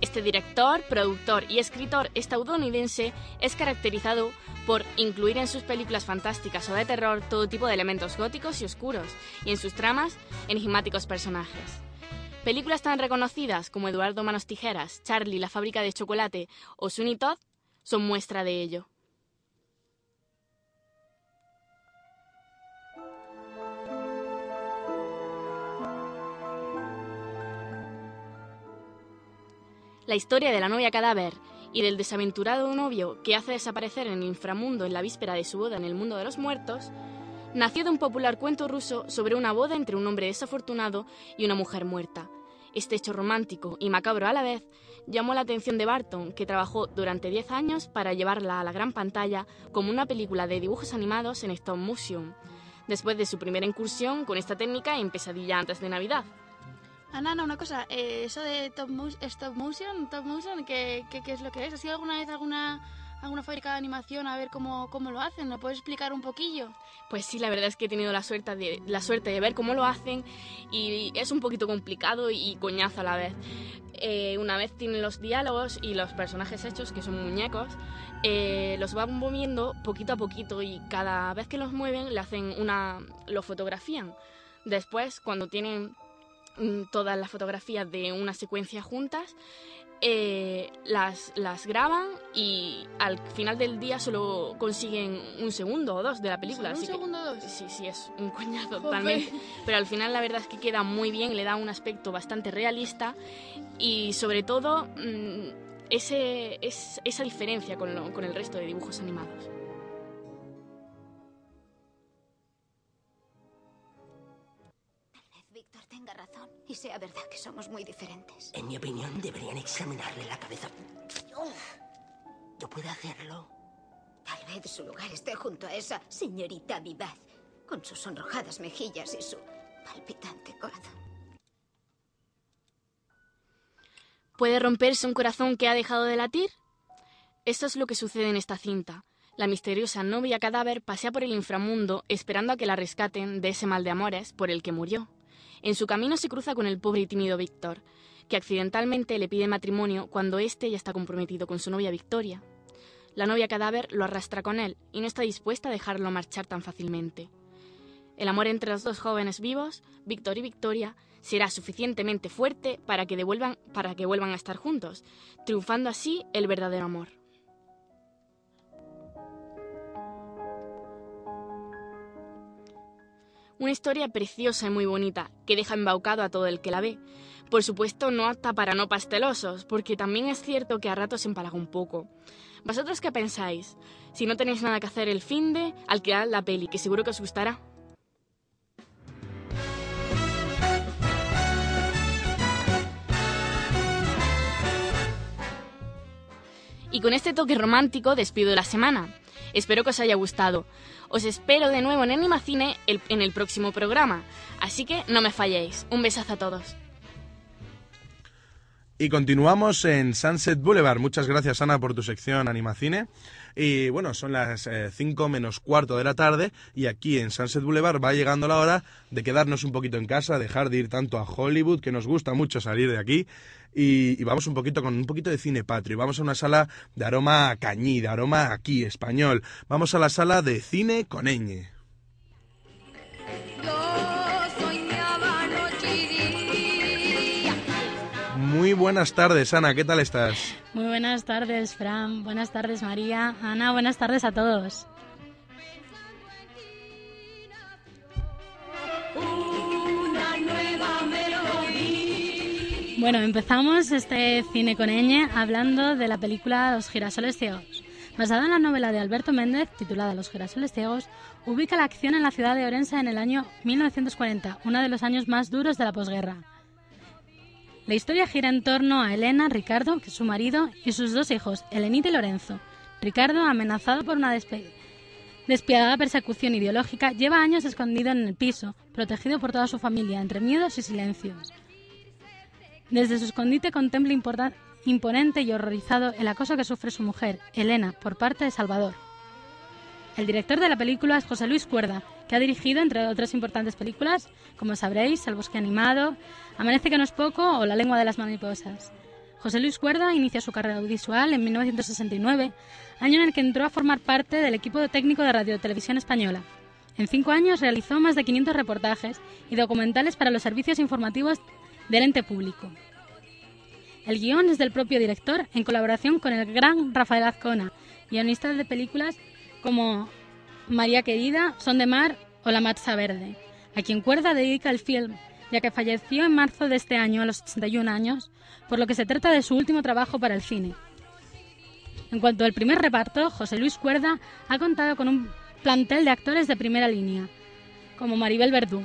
Este director, productor y escritor estadounidense es caracterizado por incluir en sus películas fantásticas o de terror todo tipo de elementos góticos y oscuros, y en sus tramas, enigmáticos personajes. Películas tan reconocidas como Eduardo Manos Tijeras, Charlie, la fábrica de chocolate o Sweeney Todd son muestra de ello. La historia de la novia cadáver y del desaventurado novio que hace desaparecer en el inframundo en la víspera de su boda en el mundo de los muertos, nació de un popular cuento ruso sobre una boda entre un hombre desafortunado y una mujer muerta. Este hecho romántico y macabro a la vez llamó la atención de Barton, que trabajó durante 10 años para llevarla a la gran pantalla como una película de dibujos animados en stop motion, después de su primera incursión con esta técnica en Pesadilla antes de Navidad. Ana, Ana, una cosa, eh, eso de top stop motion, top motion, ¿qué, qué, qué es lo que es? ¿Has ido alguna vez a alguna, alguna fábrica de animación a ver cómo, cómo lo hacen? ¿Me puedes explicar un poquillo? Pues sí, la verdad es que he tenido la suerte de, la suerte de ver cómo lo hacen y es un poquito complicado y coñazo a la vez. Eh, una vez tienen los diálogos y los personajes hechos, que son muñecos, eh, los van moviendo poquito a poquito y cada vez que los mueven le hacen una, lo fotografían. Después, cuando tienen todas las fotografías de una secuencia juntas, eh, las, las graban y al final del día solo consiguen un segundo o dos de la película. ¿Solo un que- segundo o dos? Sí, sí, es un coñazo totalmente. Pero al final la verdad es que queda muy bien, le da un aspecto bastante realista y sobre todo mm, ese, es, esa diferencia con, lo- con el resto de dibujos animados. Y sea verdad que somos muy diferentes. En mi opinión, deberían examinarle la cabeza. ¿Yo puedo hacerlo? Tal vez su lugar esté junto a esa señorita vivaz, con sus sonrojadas mejillas y su palpitante corazón. ¿Puede romperse un corazón que ha dejado de latir? Esto es lo que sucede en esta cinta. La misteriosa novia cadáver pasea por el inframundo esperando a que la rescaten de ese mal de amores por el que murió. En su camino se cruza con el pobre y tímido Víctor, que accidentalmente le pide matrimonio cuando éste ya está comprometido con su novia Victoria. La novia cadáver lo arrastra con él y no está dispuesta a dejarlo marchar tan fácilmente. El amor entre los dos jóvenes vivos, Víctor y Victoria, será suficientemente fuerte para que, devuelvan, para que vuelvan a estar juntos, triunfando así el verdadero amor. Una historia preciosa y muy bonita, que deja embaucado a todo el que la ve. Por supuesto, no apta para no pastelosos, porque también es cierto que a ratos empalaga un poco. ¿Vosotros qué pensáis? Si no tenéis nada que hacer el fin de, alquilad la peli, que seguro que os gustará. Y con este toque romántico despido la semana. Espero que os haya gustado. Os espero de nuevo en Animacine en el próximo programa. Así que no me falléis. Un besazo a todos. Y continuamos en Sunset Boulevard. Muchas gracias, Ana, por tu sección Animacine. Y bueno, son las 5 menos cuarto de la tarde y aquí en Sunset Boulevard va llegando la hora de quedarnos un poquito en casa, dejar de ir tanto a Hollywood, que nos gusta mucho salir de aquí, y, y vamos un poquito con un poquito de cine patrio. Vamos a una sala de aroma cañí, de aroma aquí, español. Vamos a la sala de cine con ñ. Muy buenas tardes, Ana, ¿qué tal estás? Muy buenas tardes, Fran. Buenas tardes, María. Ana, buenas tardes a todos. Bueno, empezamos este cine con ñ hablando de la película Los girasoles ciegos. Basada en la novela de Alberto Méndez, titulada Los girasoles ciegos, ubica la acción en la ciudad de Orense en el año 1940, uno de los años más duros de la posguerra. La historia gira en torno a Elena, Ricardo, que es su marido, y sus dos hijos, Elenita y Lorenzo. Ricardo, amenazado por una despiadada persecución ideológica, lleva años escondido en el piso, protegido por toda su familia, entre miedos y silencios. Desde su escondite contempla imponente y horrorizado el acoso que sufre su mujer, Elena, por parte de Salvador. El director de la película es José Luis Cuerda, que ha dirigido, entre otras importantes películas, como sabréis, El bosque animado, Amanece que no es poco o La lengua de las mariposas. José Luis Cuerda inicia su carrera audiovisual en 1969, año en el que entró a formar parte del equipo técnico de Radio Televisión Española. En cinco años realizó más de 500 reportajes y documentales para los servicios informativos del ente público. El guion es del propio director en colaboración con el gran Rafael Azcona, guionista de películas como María Querida, Son de Mar o La Matza Verde, a quien Cuerda dedica el film, ya que falleció en marzo de este año a los 61 años, por lo que se trata de su último trabajo para el cine. En cuanto al primer reparto, José Luis Cuerda ha contado con un plantel de actores de primera línea, como Maribel Verdú,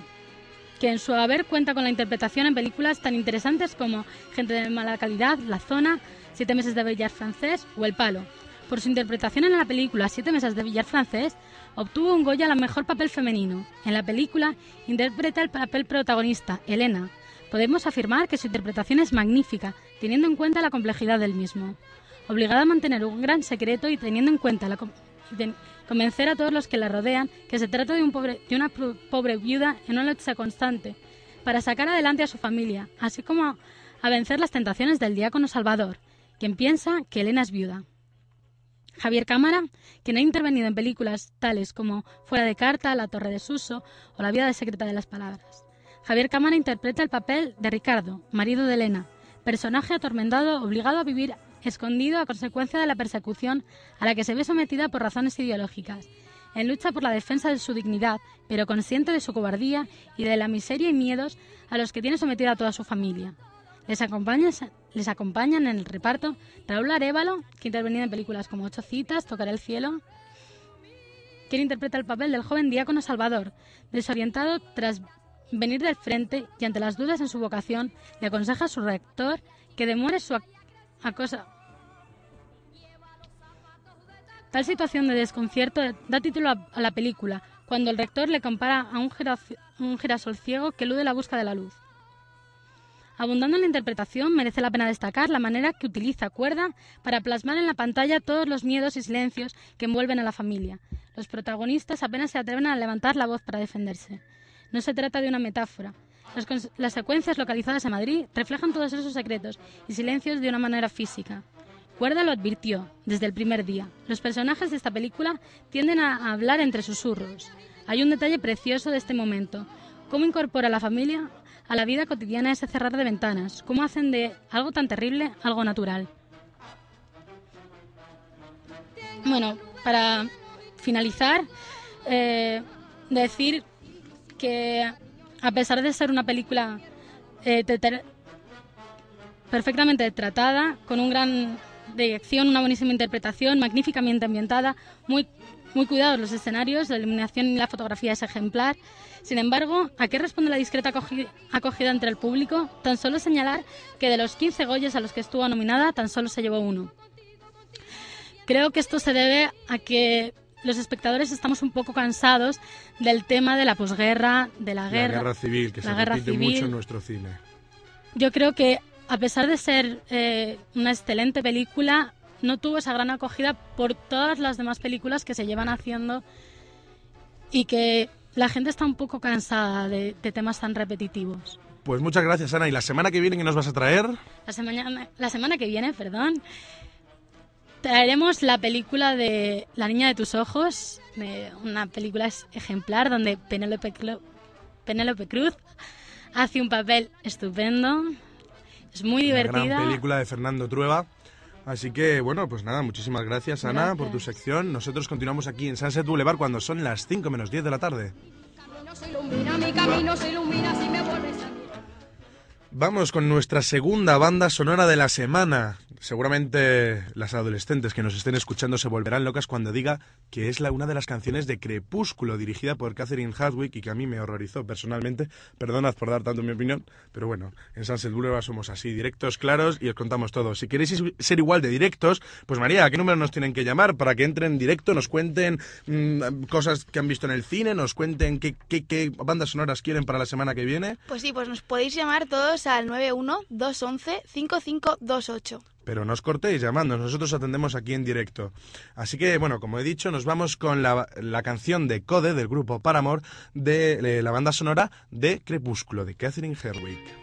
que en su haber cuenta con la interpretación en películas tan interesantes como Gente de mala calidad, La zona, Siete meses de billar francés o El palo. Por su interpretación en la película Siete mesas de billar francés, obtuvo un Goya al mejor papel femenino. En la película interpreta el papel protagonista, Elena. Podemos afirmar que su interpretación es magnífica, teniendo en cuenta la complejidad del mismo. Obligada a mantener un gran secreto y teniendo en cuenta la convencer a todos los que la rodean que se trata de, una pobre viuda en una lucha constante para sacar adelante a su familia, así como a vencer las tentaciones del diácono Salvador, quien piensa que Elena es viuda. Javier Cámara, quien ha intervenido en películas tales como Fuera de carta, La torre de Suso o La vida de secreta de las palabras. Javier Cámara interpreta el papel de Ricardo, marido de Elena, personaje atormentado obligado a vivir escondido a consecuencia de la persecución a la que se ve sometida por razones ideológicas, en lucha por la defensa de su dignidad, pero consciente de su cobardía y de la miseria y miedos a los que tiene sometida toda su familia. Les, acompaña- les acompañan en el reparto Raúl Arevalo, que ha en películas como Ocho citas, Tocar el cielo, quien interpreta el papel del joven diácono Salvador, desorientado tras venir del frente y ante las dudas en su vocación, le aconseja a su rector que demore su ac- acosa. Tal situación de desconcierto da título a, la película, cuando el rector le compara a un girasol ciego que elude la busca de la luz. Abundando en la interpretación, merece la pena destacar la manera que utiliza Cuerda para plasmar en la pantalla todos los miedos y silencios que envuelven a la familia. Los protagonistas apenas se atreven a levantar la voz para defenderse. No se trata de una metáfora. Las, secuencias localizadas en Madrid reflejan todos esos secretos y silencios de una manera física. Cuerda lo advirtió desde el primer día. Los personajes de esta película tienden a hablar entre susurros. Hay un detalle precioso de este momento. Cómo incorpora a la familia a la vida cotidiana ese cerrar de ventanas. Cómo hacen de algo tan terrible algo natural. Bueno, para finalizar, eh, decir que a pesar de ser una película eh, te- te- perfectamente tratada, con un gran dirección, una buenísima interpretación, magníficamente ambientada, muy, muy cuidados los escenarios, la iluminación y la fotografía es ejemplar. Sin embargo, ¿a qué responde la discreta acogi- acogida entre el público? Tan solo señalar que de los 15 Goyes a los que estuvo nominada, tan solo se llevó uno. Creo que esto se debe a que los espectadores estamos un poco cansados del tema de la posguerra, de la La guerra. guerra civil, que la se guerra repite civil. mucho en nuestro cine. Yo creo que a pesar de ser eh, una excelente película, no tuvo esa gran acogida por todas las demás películas que se llevan haciendo y que la gente está un poco cansada de, de temas tan repetitivos. Pues muchas gracias, Ana. ¿Y la semana que viene qué nos vas a traer? La semana, la semana que viene, perdón, traeremos la película de La niña de tus ojos, de una película ejemplar donde Penélope, Penélope Cruz hace un papel estupendo, es muy divertida. gran película de Fernando Trueba. Así que, bueno, pues nada, muchísimas gracias, Ana, por tu Gracias. sección. Nosotros continuamos aquí en Sunset Boulevard cuando son las 5 menos 10 de la tarde. se ilumina, mi camino se ilumina si me mirar. Vamos con nuestra segunda banda sonora de la semana. Seguramente las adolescentes que nos estén escuchando se volverán locas cuando diga que es la una de las canciones de Crepúsculo dirigida por Catherine Hardwick y que a mí me horrorizó personalmente. Perdonad por dar tanto mi opinión, pero bueno, en Sunset Boulevard somos así, directos, claros y os contamos todo. Si queréis is- ser igual de directos, pues María, ¿a qué número nos tienen que llamar para que entren en directo, nos cuenten mm, cosas que han visto en el cine, nos cuenten qué, qué, qué bandas sonoras quieren para la semana que viene? Pues sí, pues nos podéis llamar todos al 91-211-5528. Pero no os cortéis llamando, nosotros atendemos aquí en directo. Así que, bueno, como he dicho, nos vamos con la, la canción de Code del grupo Paramore de, eh, la banda sonora de Crepúsculo, de Catherine Hardwick.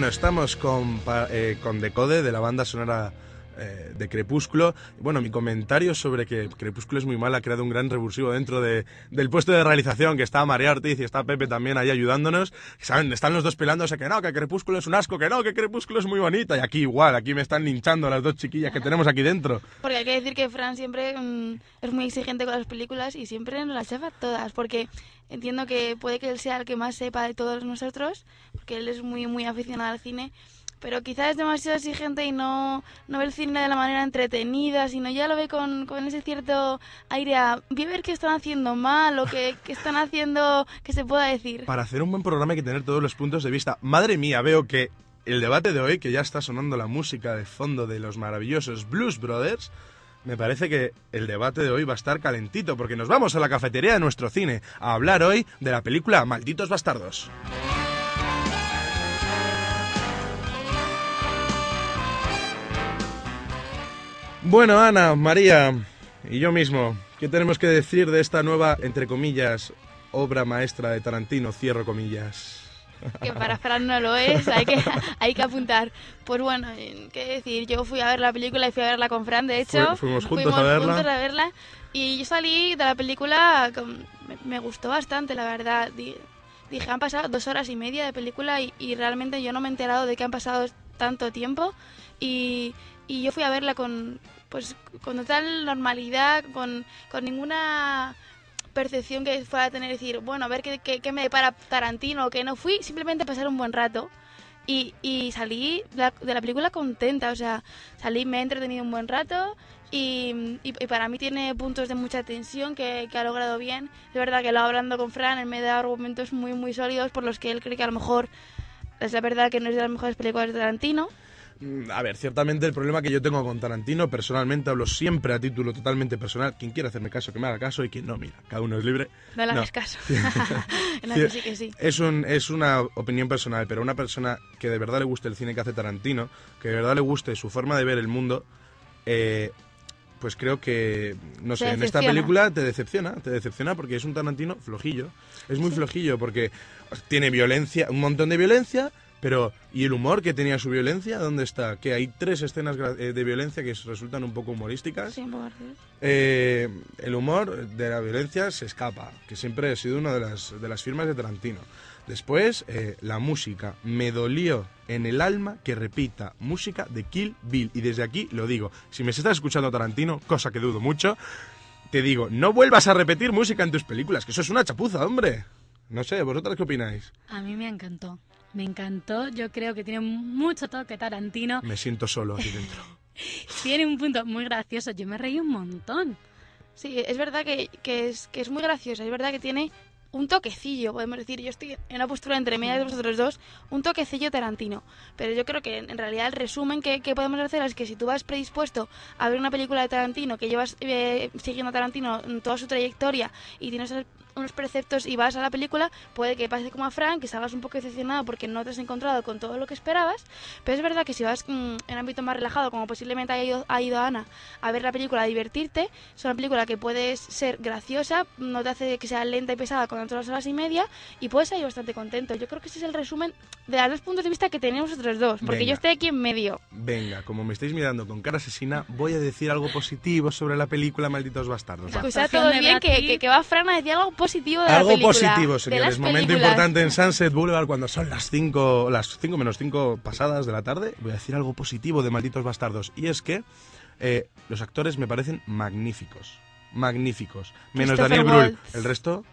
Bueno, estamos con, eh, con Decode de la banda sonora de Crepúsculo. Bueno, mi comentario sobre que Crepúsculo es muy mal ha creado un gran revulsivo dentro de- del puesto de realización, que está María Ortiz y está Pepe también ahí ayudándonos. ¿Saben? Están los dos peleándose que no, que Crepúsculo es un asco, que no, que Crepúsculo es muy bonita. Y aquí igual, aquí me están linchando las dos chiquillas que tenemos aquí dentro. Porque hay que decir que Fran siempre mm, es muy exigente con las películas y siempre nos las chafa todas. Porque entiendo que puede que él sea el que más sepa de todos nosotros, porque él es muy, muy aficionado al cine. Pero quizás es demasiado exigente y no, no ve el cine de la manera entretenida, sino ya lo ve con, con ese cierto aire a ver qué están haciendo mal o qué, qué están haciendo que se pueda decir. Para hacer un buen programa hay que tener todos los puntos de vista. Madre mía, veo que el debate de hoy, que ya está sonando la música de fondo de los maravillosos Blues Brothers, me parece que el debate de hoy va a estar calentito, porque nos vamos a la cafetería de nuestro cine a hablar hoy de la película Malditos Bastardos. Bueno, Ana, María y yo mismo, ¿qué tenemos que decir de esta nueva, entre comillas, obra maestra de Tarantino? Cierro comillas. que para Fran no lo es, hay que, hay que apuntar. Pues bueno, qué decir, yo fui a ver la película y fui a verla con Fran, de hecho. Fui- fuimos juntos a verla. juntos a verla, y yo salí de la película, con- me, me gustó bastante, la verdad. Di- Dije, han pasado dos horas y media de película y, y realmente yo no me he enterado de que han pasado tanto tiempo. Y, y yo fui a verla con, pues, con total normalidad, con, con ninguna percepción que fuera a tener, decir, bueno, a ver qué, qué, qué me depara Tarantino, que no fui, simplemente a pasar un buen rato. Y, y salí de la, de la película contenta, o sea, salí, me he entretenido un buen rato y, y- y para mí tiene puntos de mucha tensión que, que ha logrado bien. Es verdad que lo hablando con Fran, él me da argumentos muy, muy sólidos por los que él cree que a lo mejor es la verdad que no es de las mejores películas de Tarantino. Mm, A ver, ciertamente el problema que yo tengo con Tarantino, personalmente hablo siempre a título totalmente personal. Quien quiera hacerme caso, que me haga caso, y quien no, mira, cada uno es libre. No le hagas caso. No, sí, que sí. Es, un, es una opinión personal, pero una persona que de verdad le guste el cine que hace Tarantino, que de verdad le guste su forma de ver el mundo, eh, pues creo que, no sé, en esta película te decepciona, te decepciona porque es un Tarantino flojillo. Es muy flojillo porque tiene violencia, un montón de violencia, pero ¿y el humor que tenía su violencia? ¿Dónde está? Que hay tres escenas eh, de violencia que resultan un poco humorísticas. Sí, un poco gracioso. Eh, el humor de la violencia se escapa, que siempre ha sido una de las, de las firmas de Tarantino. Después, eh, la música. Me dolió en el alma que repita música de Kill Bill. Y desde aquí lo digo, si me estás escuchando Tarantino, cosa que dudo mucho, te digo, no vuelvas a repetir música en tus películas, que eso es una chapuza, hombre. No sé, ¿vosotras qué opináis? A mí me encantó. Me encantó. Yo creo que tiene mucho toque Tarantino. Me siento solo aquí dentro. Tiene un punto muy gracioso. Yo me reí un montón. Sí, es verdad que, que es, que es muy graciosa, es verdad que tiene un toquecillo, podemos decir, yo estoy en una postura entre media de vosotros dos, un toquecillo Tarantino. Pero yo creo que en realidad el resumen que, que podemos hacer es que si tú vas predispuesto a ver una película de Tarantino, que llevas eh, siguiendo a Tarantino en toda su trayectoria y tienes el- unos preceptos y vas a la película, puede que pase como a Frank, que salgas un poco decepcionado porque no te has encontrado con todo lo que esperabas, pero es verdad que si vas mm, en ámbito más relajado, como posiblemente ha ido, ha ido Ana, a ver la película, a divertirte, es una película que puedes ser graciosa, no te hace que sea lenta y pesada con otras horas y media, y puedes salir bastante contento. Yo creo que ese es el resumen de los dos puntos de vista que tenemos nosotros dos, porque Venga. yo estoy aquí en medio. Venga, como me estáis mirando con cara asesina, voy a decir algo positivo sobre la película Malditos Bastardos. Escuchad todos bien que, que, que va Fran a decir algo positivo de la Algo película. positivo, señores. Momento películas. importante en Sunset Boulevard cuando son las 5 las cinco menos 5 pasadas de la tarde. Voy a decir algo positivo de Malditos Bastardos. Y es que eh, los actores me parecen magníficos. Magníficos. Menos Daniel Brühl. El resto,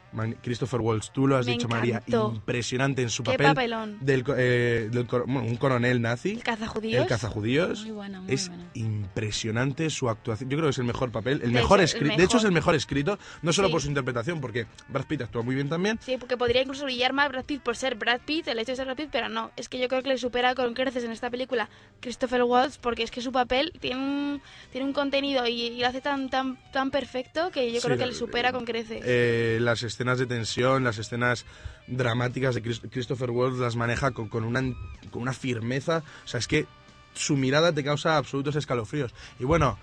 Christopher Waltz. Tú lo has Me dicho, María. Impresionante en su Qué papel. papelón. Del, co- eh, del cor- bueno, un coronel nazi. El cazajudíos. El cazajudíos. Muy bueno, muy es bueno. impresionante su actuación. Yo creo que es el mejor papel, el De mejor escrito. De hecho, es el mejor escrito, no solo Sí. por su interpretación, porque Brad Pitt actúa muy bien también. Sí, porque podría incluso brillar más Brad Pitt por ser Brad Pitt, el hecho de ser Brad Pitt, pero no. Es que yo creo que le supera con creces en esta película Christopher Waltz, porque es que su papel tiene un, tiene un contenido y, y lo hace tan, tan, tan perfecto que yo Sí, creo que le eh, supera con creces. Eh, las escenas de tensión, las escenas dramáticas de Chris- Christopher Waltz las maneja con, con una, con una firmeza. O sea, es que su mirada te causa absolutos escalofríos. Y bueno,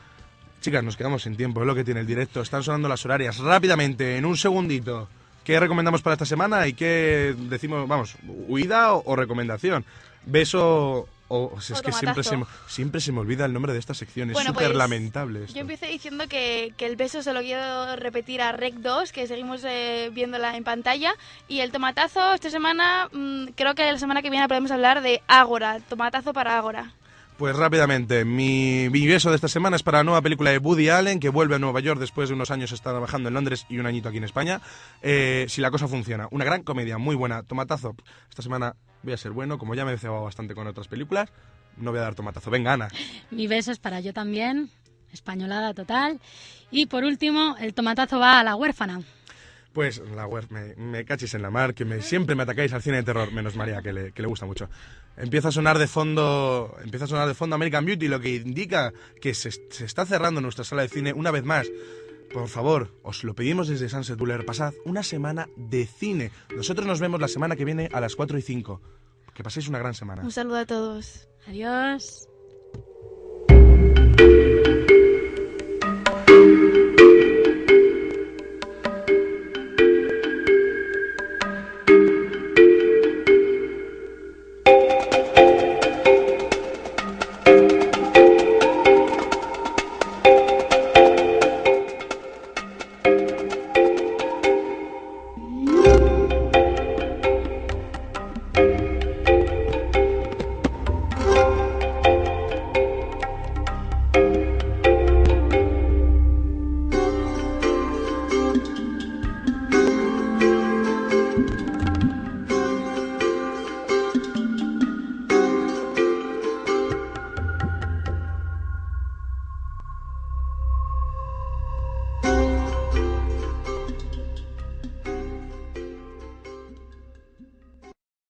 chicas, nos quedamos sin tiempo, es lo que tiene el directo. Están sonando las horarias. Rápidamente, en un segundito. ¿Qué recomendamos para esta semana y qué decimos, vamos, huida o recomendación? Beso o... o sea, es que siempre se, siempre se me olvida el nombre de esta sección. Es Bueno, súper pues, lamentable esto. Yo empecé diciendo que, que el beso se lo quiero repetir a Rec 2, que seguimos eh, viéndola en pantalla. Y el tomatazo, esta semana, mm, creo que la semana que viene podemos hablar de Ágora, tomatazo para Ágora. Pues rápidamente, mi, mi beso de esta semana es para la nueva película de Woody Allen, que vuelve a Nueva York después de unos años estar trabajando en Londres y un añito aquí en España. Eh, si la cosa funciona. Una gran comedia, muy buena. Tomatazo. Esta semana voy a ser bueno, como ya me he bastante con otras películas, no voy a dar tomatazo. Venga, Ana. Mi beso es para yo también, españolada total. Y por último, el tomatazo va a la huérfana. Pues la web, me, me cachis en la mar, que me, siempre me atacáis al cine de terror, menos María, que le, que le gusta mucho. Empieza a sonar de fondo, empieza a sonar de fondo American Beauty, lo que indica que se, se está cerrando nuestra sala de cine una vez más. Por favor, os lo pedimos desde Sunset Boulevard. Pasad una semana de cine. Nosotros nos vemos la semana que viene a las 4 y 5. Que paséis una gran semana. Un saludo a todos. Adiós.